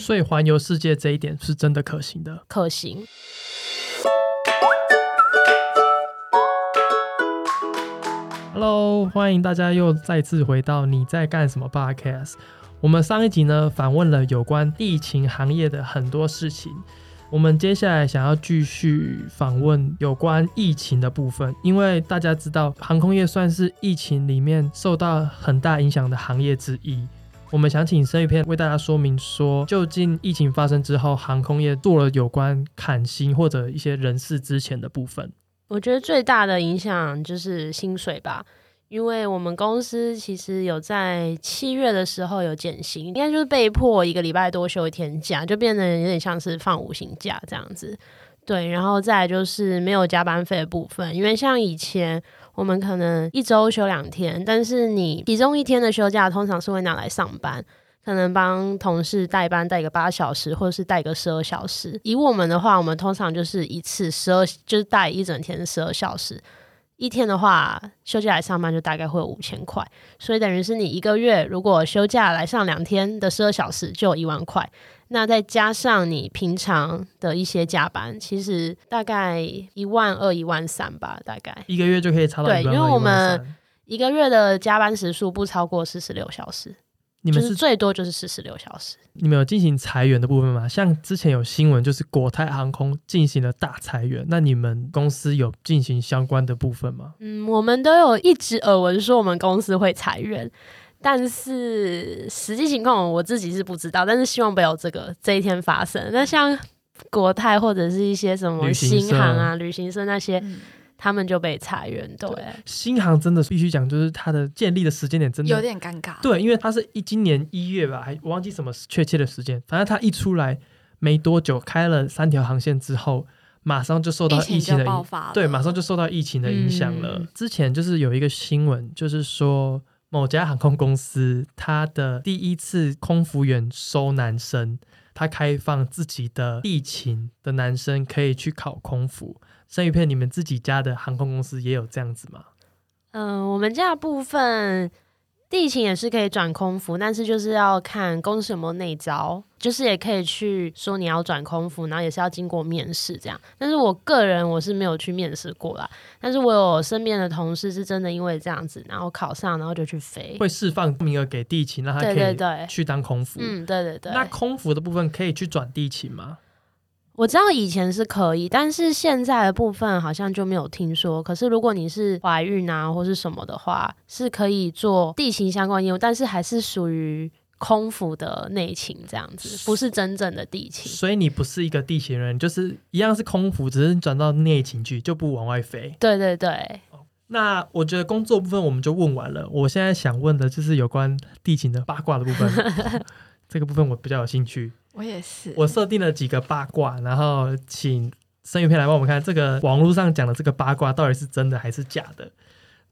所以环游世界这一点是真的可行的。可行。Hello，欢迎大家又再次回到你在干什么 Podcast。我们上一集呢访问了有关地勤行业的很多事情，我们接下来想要继续访问有关疫情的部分，因为大家知道航空业算是疫情里面受到很大影响的行业之一。我们想请生鱼片为大家说明说，究竟疫情发生之后，航空业做了有关砍薪或者一些人事之前的部分。我觉得最大的影响就是薪水吧，因为我们公司其实有在七月的时候有减薪，应该就是被迫一个礼拜多休一天假，就变得有点像是放五星假这样子。对，然后再就是没有加班费的部分，因为像以前我们可能一周休两天，但是你其中一天的休假通常是会拿来上班。可能帮同事代班带个八小时，或者是带个十二小时。以我们的话，我们通常就是一次十二，就是带一整天十二小时。一天的话，休假来上班就大概会有五千块，所以等于是你一个月如果休假来上两天的十二小时，就有一万块。那再加上你平常的一些加班，其实大概一万二、一万三吧，大概一个月就可以差到对因为我们一个月的加班时数不超过四十六小时，你们是最多就是四十六小时。你们有进行裁员的部分吗？像之前有新闻，就是国泰航空进行了大裁员，那你们公司有进行相关的部分吗？嗯，我们都有一直耳闻说我们公司会裁员，但是实际情况我自己是不知道，但是希望不要有这个这一天发生。那像国泰或者是一些什么新航啊、旅行社那些，嗯，他们就被裁员。对，新航真的必须讲，就是它的建立的时间点真的有的点尴尬。对，因为它是一今年一月吧，还我忘记什么确切的时间，反正它一出来没多久，开了三条航线之后，马上就受到疫疫情情的爆发了，对，马上就受到疫情的影响了。嗯之前就是有一个新闻，就是说某家航空公司，它的第一次空服员收男生，他开放自己的地勤的男生可以去考空服。生鱼片，你们自己家的航空公司也有这样子吗？嗯、我们家部分地勤也是可以转空服，但是就是要看公司有没有内招，就是也可以去说你要转空服，然后也是要经过面试这样。但是我个人我是没有去面试过啦，但是我有身边的同事是真的因为这样子，然后考上，然后就去飞。会释放名额给地勤，让他可以去当空服。嗯，对对对。那空服的部分可以去转地勤吗？我知道以前是可以，但是现在的部分好像就没有听说。可是如果你是怀孕啊或是什么的话，是可以做地勤相关业务，但是还是属于空腹的内勤这样子，不是真正的地勤。所以你不是一个地勤人，就是一样是空腹，只是转到内勤去，就不往外飞。对对对，那我觉得工作部分我们就问完了，我现在想问的就是有关地勤的八卦的部分，这个部分我比较有兴趣。我也是。我设定了几个八卦，然后请生鱼片来帮我们看这个网络上讲的这个八卦到底是真的还是假的。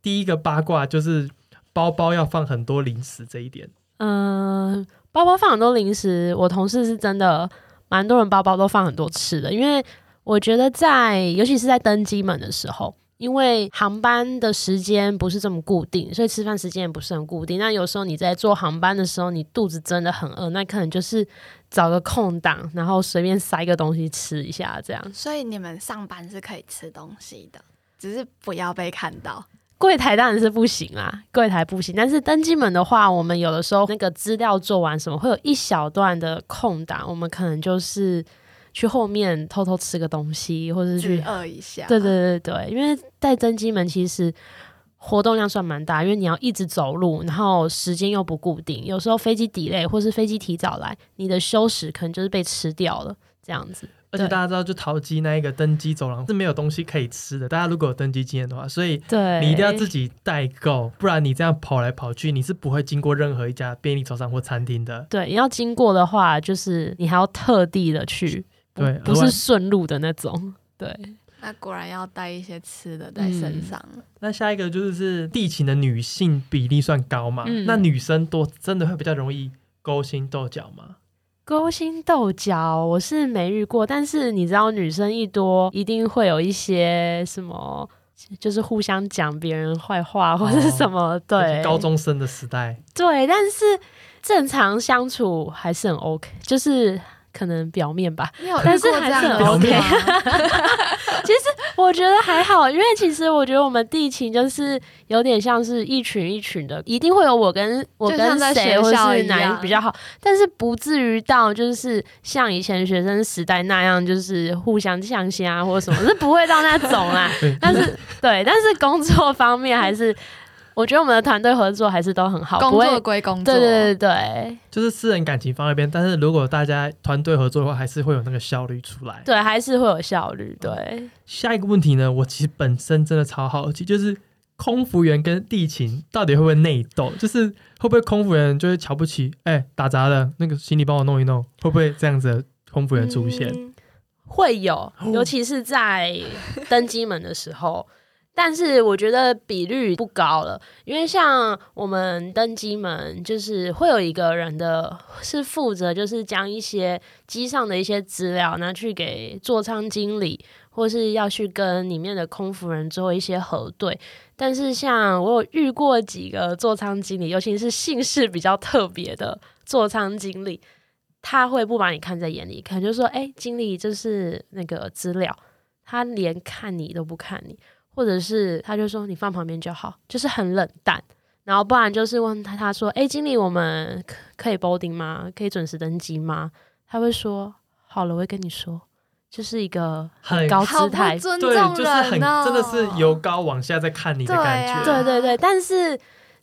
第一个八卦就是包包要放很多零食这一点，嗯、包包放很多零食，我同事是真的蛮多人包包都放很多吃的，因为我觉得在尤其是在登机门的时候。因为航班的时间不是这么固定，所以吃饭时间也不是很固定。那有时候你在坐航班的时候，你肚子真的很饿，那可能就是找个空档，然后随便塞个东西吃一下，这样。所以你们上班是可以吃东西的，只是不要被看到。柜台当然是不行啦，柜台不行。但是登机门的话，我们有的时候那个资料做完什么，会有一小段的空档，我们可能就是去后面偷偷吃个东西，或者是去去。饿一下。对对对对，因为在登机门其实活动量算蛮大，因为你要一直走路，然后时间又不固定，有时候飞机 delay 或是飞机提早来，你的休息可能就是被吃掉了，这样子。而且大家知道，就桃机那一个登机走廊是没有东西可以吃的。大家如果有登机经验的话，所以对，你一定要自己代购，不然你这样跑来跑去，你是不会经过任何一家便利超商或餐厅的。对，你要经过的话，就是你还要特地的去，不对不是顺路的那种。对，那果然要带一些吃的在身上了。那下一个就是地勤的女性比例算高嘛？嗯那女生多真的会比较容易勾心斗角吗？勾心斗角我是没遇过，但是你知道，女生一多，一定会有一些什么，就是互相讲别人坏话或者是什么。对，高中生的时代，对，但是正常相处还是很 OK，就是可能表面吧。但是还是很 OK 其实？我觉得还好，因为其实我觉得我们地勤就是有点像是一群一群的，一定会有我跟我跟谁或是哪一比较好，但是不至于到就是像以前学生时代那样，就是互相呛虾或者什么，是不会到那种啦。但是对，但是工作方面还是，我觉得我们的团队合作还是都很好，工作会。归工作，对对对对就是私人感情放一边，但是如果大家团队合作的话，还是会有那个效率出来。对，还是会有效率。对，下一个问题呢，我其实本身真的超好奇，就是空服员跟地勤到底会不会内斗？就是会不会空服员就会瞧不起，哎、打杂的那个行李帮我弄一弄，会不会这样子的空服员出现？嗯会有，尤其是在登机门的时候。但是我觉得比率不高了，因为像我们登机门，就是会有一个人的是负责，就是将一些机上的一些资料拿去给座舱经理，或是要去跟里面的空服人做一些核对。但是像我有遇过几个座舱经理，尤其是姓氏比较特别的座舱经理，他会不把你看在眼里，可能就说：“哎、经理，这是那个资料。”他连看你都不看你，或者是他就说：“你放旁边就好。”就是很冷淡。然后不然就是问他，他说：“哎、经理，我们可可以 boarding 吗？可以准时登机吗？”他会说：“好了，我会跟你说。”就是一个很很高姿态，对，尊重就是很真的是由高往下在看你的感觉。对啊对对对，但是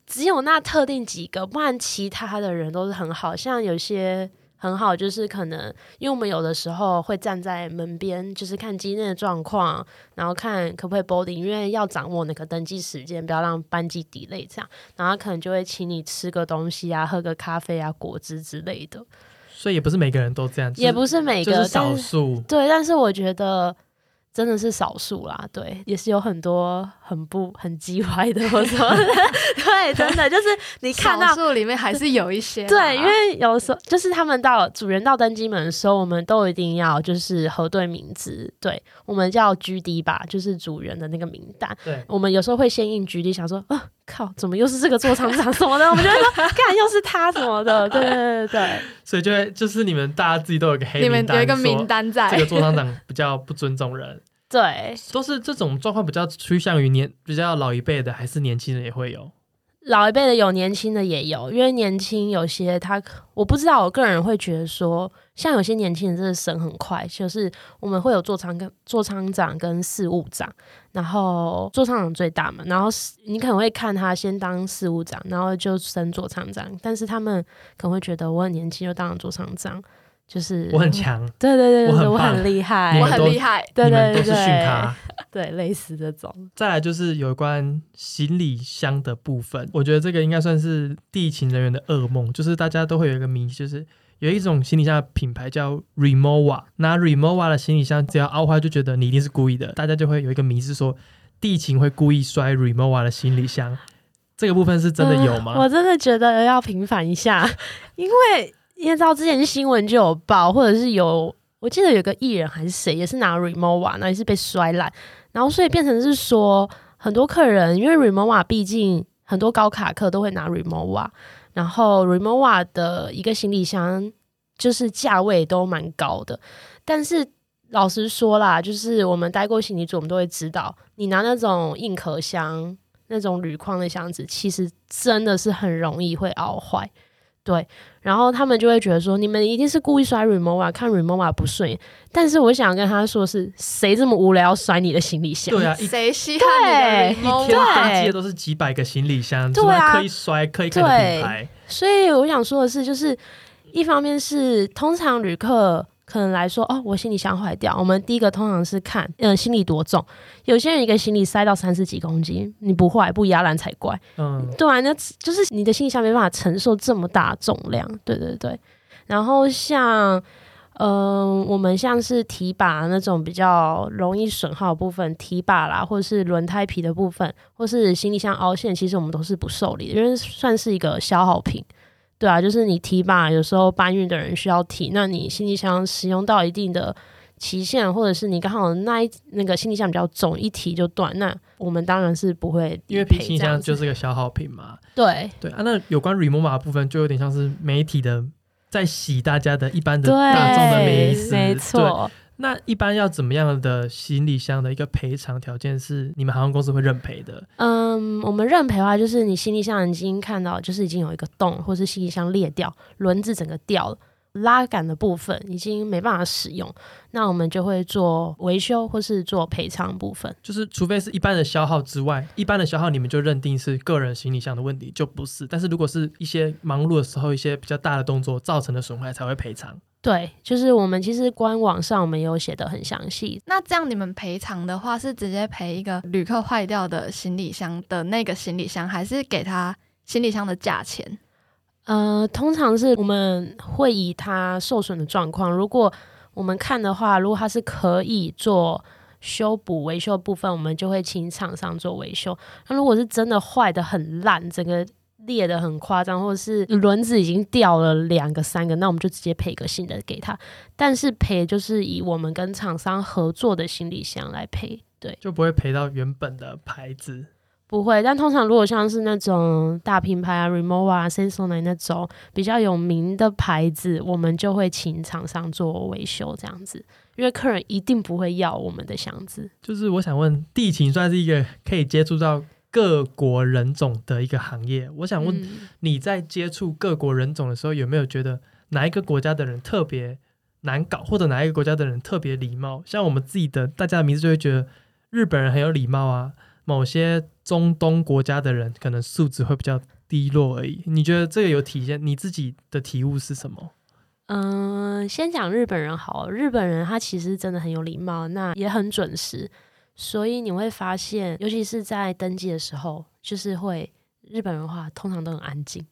只有那特定几个，不然其他的人都是很好，像有些很好，就是可能因为我们有的时候会站在门边，就是看机内的状况，然后看可不可以 boarding，因为要掌握那个登记时间，不要让班机 delay 这样，然后可能就会请你吃个东西啊，喝个咖啡啊，果汁之类的，所以也不是每个人都这样，也不是每个，就是少数。对，但是我觉得。真的是少数啦，对，也是有很多很不很叽歪的或什么，对，真的就是你看到少数里面还是有一些，对，因为有时候就是他们到主人到登机门的时候，我们都一定要就是核对名字，对我们叫 GD 吧，就是主人的那个名单。对，我们有时候会先印 GD，想说啊靠，怎么又是这个座舱长什么的，我们就会说干又是他什么的，对对对对所以就会就是你们大家自己都有个黑你们名单，有一个名说单在。这个座舱长比较不尊重人，对，都是这种状况比较趋向于年比较老一辈的，还是年轻人也会有？老一辈的有，年轻的也有，因为年轻有些他我不知道，我个人会觉得说，像有些年轻人真的升很快，就是我们会有座舱跟座舱长跟事务长，然后座舱长最大嘛，然后你可能会看他先当事务长，然后就升座舱长，但是他们可能会觉得我很年轻就当了座舱长，就是我很，强，对对对我我很我很厉害，我很厉害，对对对都是对。对训他。对，类似这种，再来就是有关行李箱的部分，我觉得这个应该算是地勤人员的噩梦，就是大家都会有一个迷，就是有一种行李箱的品牌叫 Remova，拿 Remova 的行李箱只要凹坏就觉得你一定是故意的，大家就会有一个迷是说地勤会故意摔 Remova 的行李箱，这个部分是真的有吗？嗯我真的觉得要平反一下，因为你也知道之前新闻就有报，或者是有我记得有个艺人还是谁也是拿 Remova，那也是被摔烂，然后所以变成是说很多客人因为 Remova 毕竟很多高卡客都会拿 Remova，然后 Remova 的一个行李箱就是价位都蛮高的，但是。老实说啦，就是我们待过行李组，我们都会知道，你拿那种硬壳箱、那种铝框的箱子，其实真的是很容易会凹坏。对，然后他们就会觉得说，你们一定是故意摔 remova，看 remova 不顺眼。但是我想跟他说是，谁这么无聊要摔你的行李箱？对啊，谁稀罕你的一 remote 天对登记的都是几百个行李箱，对啊怎么刻意摔，刻意看的品牌，所以我想说的是，就是一方面是通常旅客可能来说，哦，我行李箱坏掉，我们第一个通常是看，呃，行李多重。有些人一个行李塞到三十几公斤，你不坏不压烂才怪。嗯，对啊，那就是你的行李箱没办法承受这么大的重量，对对对。然后像，嗯、我们像是提把那种比较容易损耗的部分，提把啦，或者是轮胎皮的部分，或是行李箱凹陷，其实我们都是不受理的，因为算是一个消耗品。对啊，就是你提吧有时候搬运的人需要提，那你行李箱使用到一定的期限，或者是你刚好那一那个行李箱比较重，一提就断，那我们当然是不会因为赔行李箱就是个消耗品嘛。对对啊，那有关 remova 的部分就有点像是媒体的在洗大家的一般的对，大众的迷思，没。错。那一般要怎么样的行李箱的一个赔偿条件是你们航空公司会认赔的？嗯，我们认赔的话，就是你行李箱已经看到，就是已经有一个洞，或是行李箱裂掉，轮子整个掉了，拉杆的部分已经没办法使用，那我们就会做维修或是做赔偿部分。就是除非是一般的消耗之外，一般的消耗你们就认定是个人行李箱的问题，就不是。但是如果是一些忙碌的时候，一些比较大的动作造成的损坏才会赔偿。对，就是我们其实官网上我们有写的很详细，那这样你们赔偿的话，是直接赔一个旅客坏掉的行李箱的那个行李箱，还是给他行李箱的价钱？呃，通常是我们会以它受损的状况，如果我们看的话，如果它是可以做修补维修的部分，我们就会请厂商做维修。那如果是真的坏的很烂，整个裂的很夸张，或者是轮子已经掉了两个、三个，那我们就直接赔个新的给他。但是赔就是以我们跟厂商合作的行李箱来赔，对。就不会赔到原本的牌子。不会，但通常如果像是那种大品牌啊，Remova 啊、Sensodyne 那种比较有名的牌子，我们就会请厂商做维修这样子，因为客人一定不会要我们的箱子。就是我想问，地勤算是一个可以接触到各国人种的一个行业。我想问，嗯你在接触各国人种的时候，有没有觉得哪一个国家的人特别难搞，或者哪一个国家的人特别礼貌？像我们自己的大家的名字就会觉得日本人很有礼貌啊，某些中东国家的人可能素质会比较低落而已。你觉得这个有体现？你自己的体悟是什么？嗯、先讲日本人好，日本人他其实真的很有礼貌，那也很准时，所以你会发现，尤其是在登记的时候，就是会日本人的话通常都很安静，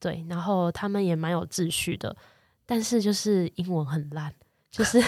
对，然后他们也蛮有秩序的，但是就是英文很烂，就是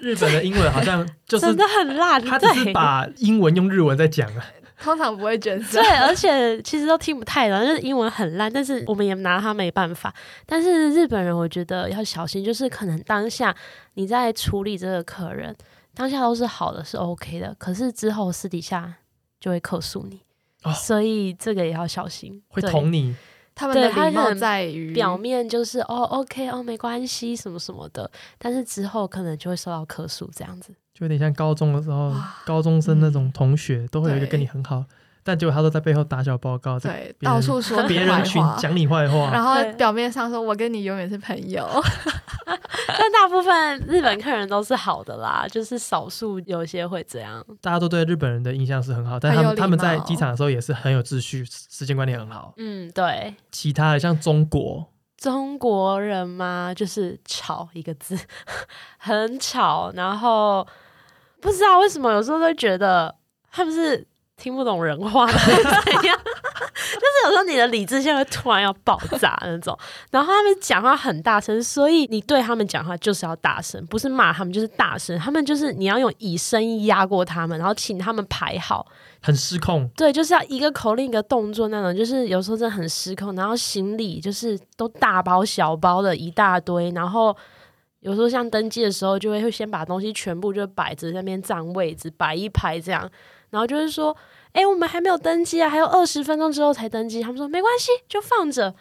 日本的英文好像 就是真的很烂，他只是把英文用日文在讲啊。通常不会卷舌对，，而且其实都听不太懂，就是英文很烂，但是我们也拿他没办法。但是日本人，我觉得要小心，就是可能当下你在处理这个客人，当下都是好的，是 OK 的，可是之后私底下就会客诉你，哦所以这个也要小心。会对捅你，他们的礼貌在于表面就是哦 OK 哦没关系什么什么的，但是之后可能就会受到客诉这样子。就有点像高中的时候，高中生那种嗯同学都会有一个跟你很好，但结果他都在背后打小报告，在对到处说 别人群话，讲你坏话，然后表面上说我跟你永远是朋友，但大部分日本客人都是好的啦，就是少数有些会这样。大家都对日本人的印象是很好，但他们他们在貌机场的时候也是很有秩序，时间观念很好。嗯，对。其他的像中国，中国人嘛，就是吵一个字，很吵，然后不知道为什么有时候都觉得他们是听不懂人话的？就是有时候你的理智线会突然要爆炸那种，然后他们讲话很大声，所以你对他们讲话就是要大声，不是骂他们就是大声，他们就是你要用以声音压过他们，然后请他们排好，很失控，对，就是要一个口令一个动作那种，就是有时候真的很失控，然后行李就是都大包小包的一大堆，然后有时候像登机的时候，就会会先把东西全部就摆着在那边占位置，摆一排这样，然后就是说，哎、我们还没有登机啊，还有二十分钟之后才登机。他们说没关系，就放着。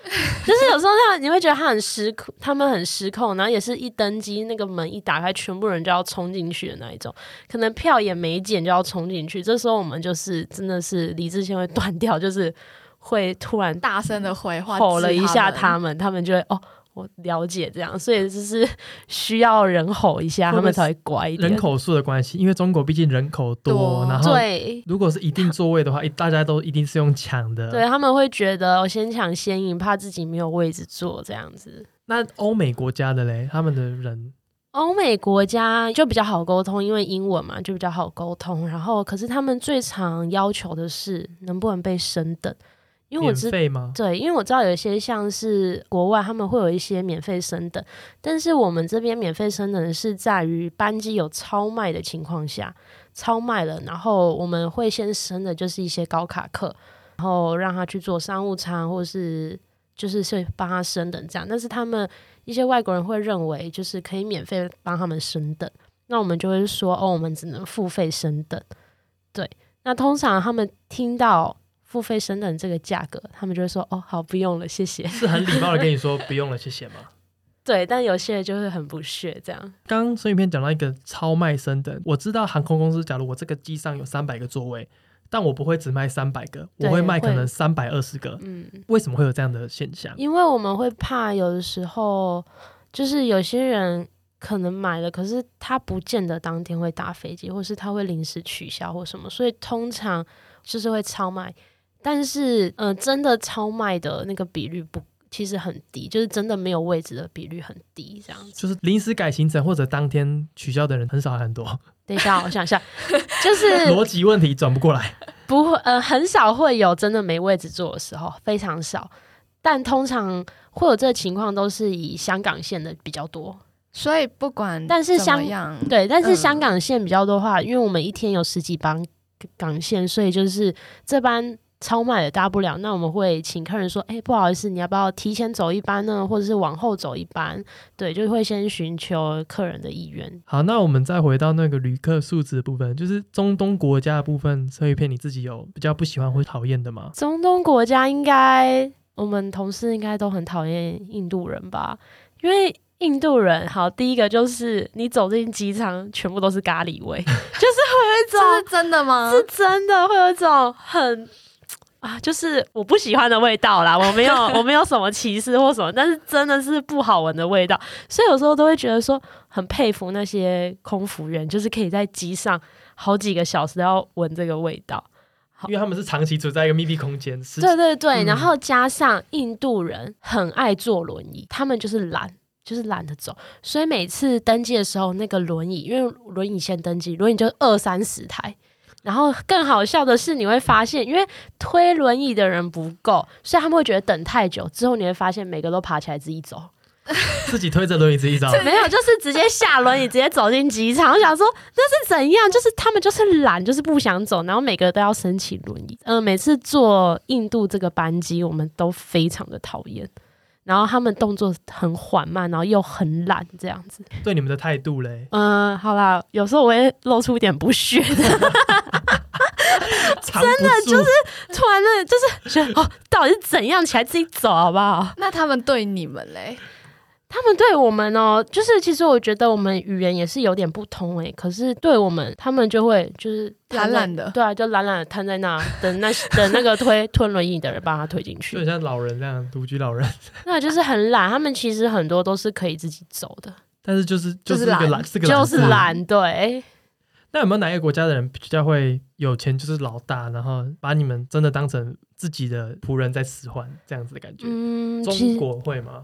就是有时候他你会觉得他很失控，他们很失控，然后也是一登机那个门一打开，全部人就要冲进去的那一种。可能票也没检就要冲进去，这时候我们就是真的是理智线会断掉，就是会突然大声的回话吼了一下他他们，他们就会哦。我了解这样，所以就是 需要人吼一下，他们才会乖一点。人口数的关系，因为中国毕竟人口多，多然后对如果是一定座位的话，一大家都一定是用抢的。对，他们会觉得我先抢先赢，怕自己没有位置坐这样子。那欧美国家的嘞，他们的人欧美国家就比较好沟通，因为英文嘛，就比较好沟通。然后，可是他们最常要求的是能不能被升等，因为我知费吗？对，因为我知道有一些像是国外，他们会有一些免费升等，但是我们这边免费升等是在于班机有超卖的情况下，超卖了，然后我们会先升的就是一些高卡客，然后让他去做商务舱，或是就是是帮他升等这样，但是他们一些外国人会认为就是可以免费帮他们升等。那我们就会说哦，我们只能付费升等。对，那通常他们听到付费升等这个价格，他们就会说哦，好，不用了，谢谢。是很礼貌的跟你说不用了，谢谢吗？对，但有些人就会很不屑这样。刚刚孙影片讲到一个超卖升等，我知道航空公司，假如我这个机上有三百个座位，但我不会只卖三百个，我会卖可能三百二十个。嗯，为什么会有这样的现象？因为我们会怕有的时候，就是有些人可能买了，可是他不见得当天会搭飞机，或是他会临时取消或什么，所以通常就是会超卖。但是，呃，真的超卖的那个比率不，其实很低，就是真的没有位置的比率很低，这样子。就是临时改行程或者当天取消的人很少很多，等一下，我想一下，就是逻辑问题转不过来。不会，呃，很少会有真的没位置坐的时候，非常少。但通常会有这个情况，都是以香港线的比较多。所以不管但是香港，对，但是嗯香港线比较多的话，因为我们一天有十几班港线，所以就是这班超卖的搭不了，那我们会请客人说，哎、不好意思，你要不要提前走一班呢，或者是往后走一班？对，就会先寻求客人的意愿。好，那我们再回到那个旅客素质的部分，就是中东国家的部分，这一片你自己有比较不喜欢或讨厌的吗？中东国家应该，我们同事应该都很讨厌印度人吧？因为印度人，好，第一个就是你走进机场，全部都是咖喱味，就是会有一种 这是真的吗？是真的会有一种很啊，就是我不喜欢的味道啦。我没有，我没有什么歧视或什么，但是真的是不好闻的味道。所以有时候都会觉得说，很佩服那些空服员，就是可以在机上好几个小时都要闻这个味道。因为他们是长期处在一个密闭空间，是对对对，嗯然后加上印度人很爱坐轮椅，他们就是懒。就是懒得走，所以每次登机的时候，那个轮椅，因为轮椅先登机，轮椅就二三十台。然后更好笑的是，你会发现，因为推轮椅的人不够，所以他们会觉得等太久。之后你会发现，每个都爬起来自己走，自己推着轮椅自己走。没有，就是直接下轮椅，直接走进机场。我想说那是怎样？就是他们就是懒，就是不想走，然后每个都要申请轮椅。嗯、每次坐印度这个班机，我们都非常的讨厌。然后他们动作很缓慢，然后又很懒，这样子。对你们的态度嘞，嗯、好啦，有时候我会露出一点不屑的，真的就是突然的，就是觉得哦，到底是怎样起来自己走好不好？那他们对你们嘞？他们对我们哦，就是其实我觉得我们语言也是有点不通诶，可是对我们，他们就会就是懒懒的对啊，就懒懒的瘫在那，等那等那个推推轮椅的人把他推进 就去就，像老人这样，独居老人，那就是很懒。他们其实很多都是可以自己走的，但是就是就是懒是一个懒，是个就是字。懒。对，那有没有哪一个国家的人比较会有钱，就是老大，然后把你们真的当成自己的仆人在使唤这样子的感觉？嗯，中实国会吗？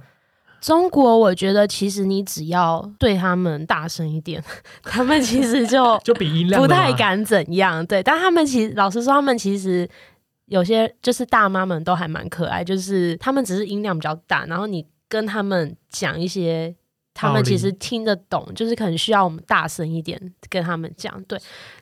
中国，我觉得其实你只要对他们大声一点，他们其实就 就比音量不太敢怎样。对，但他们其实老实说，他们其实有些就是大妈们都还蛮可爱，就是他们只是音量比较大，然后你跟他们讲一些。他们其实听得懂，就是可能需要我们大声一点跟他们讲，对。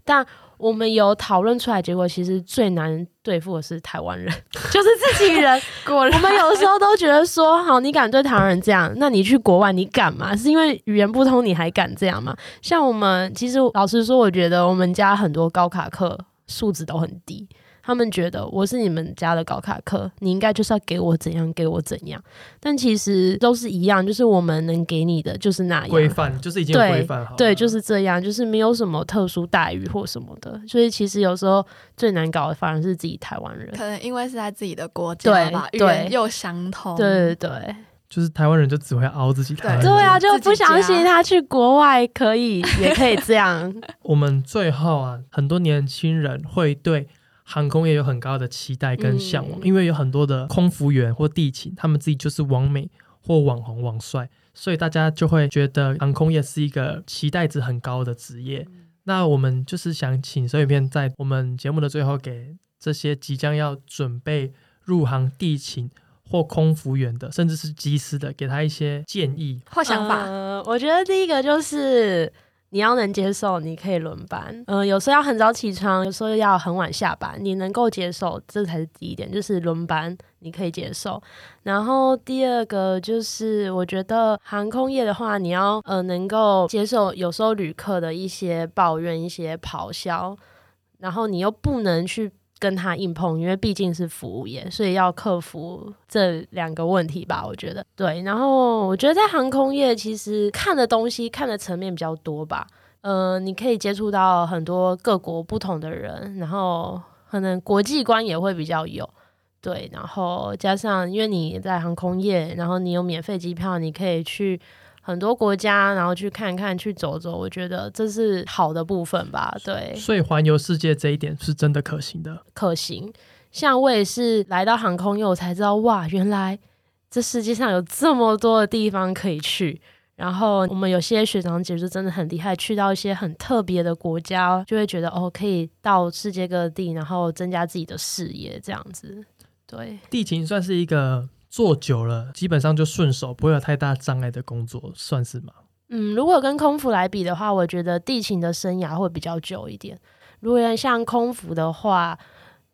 但我们有讨论出来，结果其实最难对付的是台湾人，就是自己人。果我们有时候都觉得说，好，你敢对台湾人这样，那你去国外你敢吗？是因为语言不通你还敢这样吗？像我们，其实老实说，我觉得我们家很多高卡课素质都很低。他们觉得我是你们家的高卡客，你应该就是要给我怎样，给我怎样。但其实都是一样，就是我们能给你的就是那样。规范，就是已经规范好了。对，就是这样，就是没有什么特殊待遇或什么的。所以其实有时候最难搞的反而是自己台湾人。可能因为是在自己的国家对吧，语又相通。对对对。就是台湾人就只会凹自己台湾人。对啊，就不相信家他去国外可以，也可以这样。我们最后啊，很多年轻人会对航空业有很高的期待跟向往，嗯因为有很多的空服员或地勤，他们自己就是网美或网红、网帅，所以大家就会觉得航空业是一个期待值很高的职业。那我们就是想请手影片在我们节目的最后，给这些即将要准备入行地勤或空服员的，甚至是机师的，给他一些建议。或想法，呃，我觉得第一个就是你要能接受，你可以轮班。嗯、有时候要很早起床，有时候要很晚下班，你能够接受，这才是第一点，就是轮班你可以接受。然后第二个就是，我觉得航空业的话，你要呃能够接受有时候旅客的一些抱怨、一些咆哮，然后你又不能去跟他硬碰，因为毕竟是服务业，所以要克服这两个问题吧。我觉得对。然后我觉得在航空业，其实看的东西、看的层面比较多吧。呃，你可以接触到很多各国不同的人，然后可能国际观也会比较有。对，然后加上因为你在航空业，然后你有免费机票，你可以去很多国家，然后去看看、去走走，我觉得这是好的部分吧。对，所以环游世界这一点是真的可行的。可行。像我也是来到航空业，我才知道哇，原来这世界上有这么多的地方可以去。然后我们有些学长姐就真的很厉害，去到一些很特别的国家，就会觉得哦，可以到世界各地，然后增加自己的视野，这样子。对，地勤算是一个做久了基本上就顺手，不会有太大障碍的工作，算是吗？嗯，如果跟空服来比的话，我觉得地勤的生涯会比较久一点。如果像空服的话，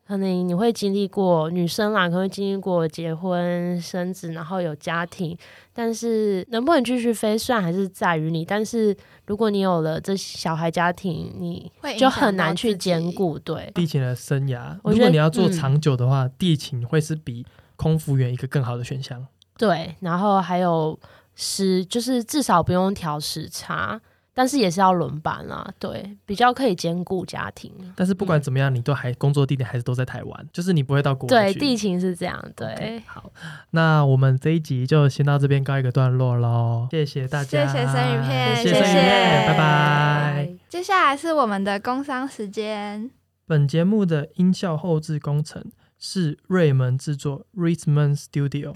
可能你会经历过女生啦，可能会经历过结婚生子，然后有家庭，但是能不能继续飞，虽然还是在于你，但是如果你有了这小孩家庭，你会就很难去兼顾。对，地勤的生涯，如果你要做嗯长久的话，地勤会是比空服员一个更好的选项。对，然后还有时，就是至少不用调时差，但是也是要轮班啦。对，比较可以兼顾家庭。但是不管怎么样，你都还工作地点还是都在台湾，就是你不会到国外对，地勤是这样。对好，那我们这一集就先到这边告一个段落喽，谢谢大家，谢谢生鱼片谢生鱼谢拜拜。接下来是我们的工商时间。本节目的音效后置工程是瑞门制作 Ritman Studio。